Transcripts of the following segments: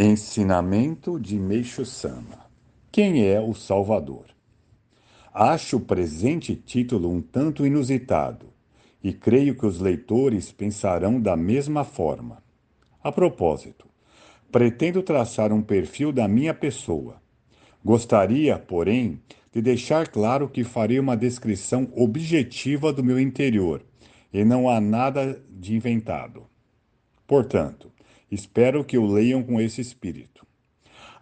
Ensinamento de Meixo Sama Quem é o Salvador? Acho o presente título um tanto inusitado e creio que os leitores pensarão da mesma forma. A propósito, pretendo traçar um perfil da minha pessoa. Gostaria, porém, de deixar claro que farei uma descrição objetiva do meu interior e não há nada de inventado. Portanto, Espero que o leiam com esse espírito.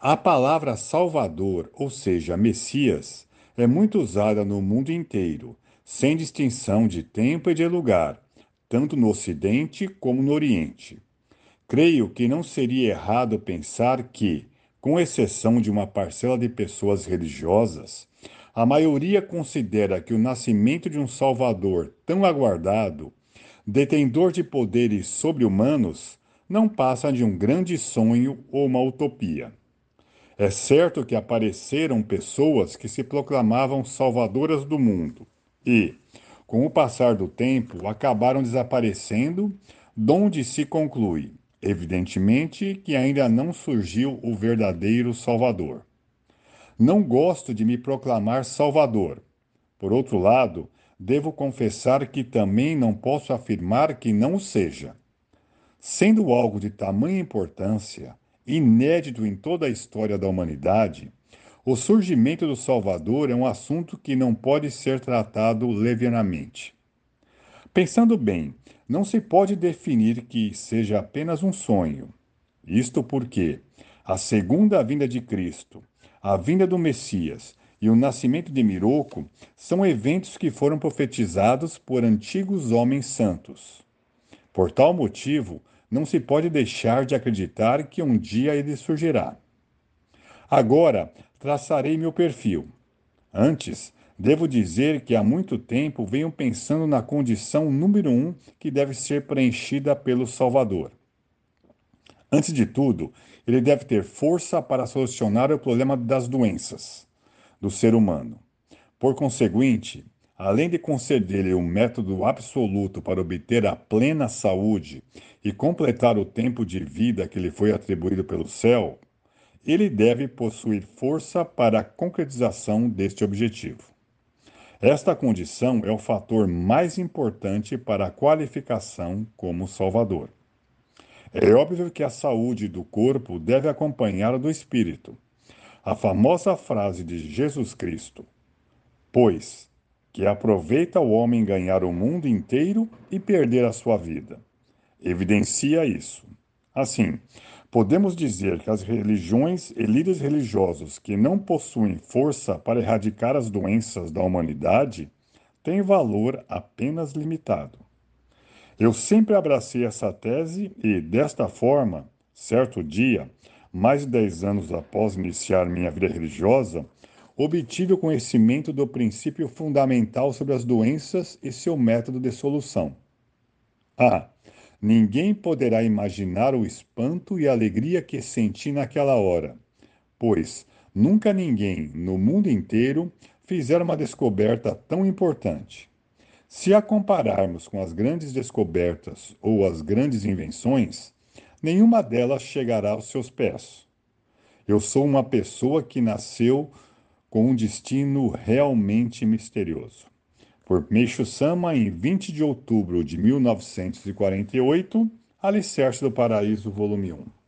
A palavra Salvador, ou seja, Messias, é muito usada no mundo inteiro, sem distinção de tempo e de lugar, tanto no Ocidente como no Oriente. Creio que não seria errado pensar que, com exceção de uma parcela de pessoas religiosas, a maioria considera que o nascimento de um Salvador tão aguardado, detentor de poderes sobre-humanos, não passa de um grande sonho ou uma utopia. É certo que apareceram pessoas que se proclamavam salvadoras do mundo e, com o passar do tempo, acabaram desaparecendo, donde se conclui, evidentemente, que ainda não surgiu o verdadeiro Salvador. Não gosto de me proclamar Salvador. Por outro lado, devo confessar que também não posso afirmar que não seja. Sendo algo de tamanha importância, inédito em toda a história da humanidade, o surgimento do Salvador é um assunto que não pode ser tratado levianamente. Pensando bem, não se pode definir que seja apenas um sonho. Isto porque a segunda vinda de Cristo, a vinda do Messias e o nascimento de Miroco são eventos que foram profetizados por antigos homens santos. Por tal motivo, não se pode deixar de acreditar que um dia ele surgirá. Agora traçarei meu perfil. Antes, devo dizer que há muito tempo venho pensando na condição número um que deve ser preenchida pelo Salvador. Antes de tudo, ele deve ter força para solucionar o problema das doenças do ser humano. Por conseguinte, além de conceder-lhe um método absoluto para obter a plena saúde e completar o tempo de vida que lhe foi atribuído pelo céu, ele deve possuir força para a concretização deste objetivo. Esta condição é o fator mais importante para a qualificação como Salvador. É óbvio que a saúde do corpo deve acompanhar a do espírito. A famosa frase de Jesus Cristo, pois que aproveita o homem ganhar o mundo inteiro e perder a sua vida. Evidencia isso. Assim, podemos dizer que as religiões e líderes religiosos que não possuem força para erradicar as doenças da humanidade têm valor apenas limitado. Eu sempre abracei essa tese e, desta forma, certo dia, mais de dez anos após iniciar minha vida religiosa, obtive o conhecimento do princípio fundamental sobre as doenças e seu método de solução. Ah, ninguém poderá imaginar o espanto e a alegria que senti naquela hora, pois nunca ninguém no mundo inteiro fizera uma descoberta tão importante. Se a compararmos com as grandes descobertas ou as grandes invenções, nenhuma delas chegará aos seus pés. Eu sou uma pessoa que nasceu com um destino realmente misterioso. Por Meixo Sama, em 20 de outubro de 1948, Alicerce do Paraíso, volume 1.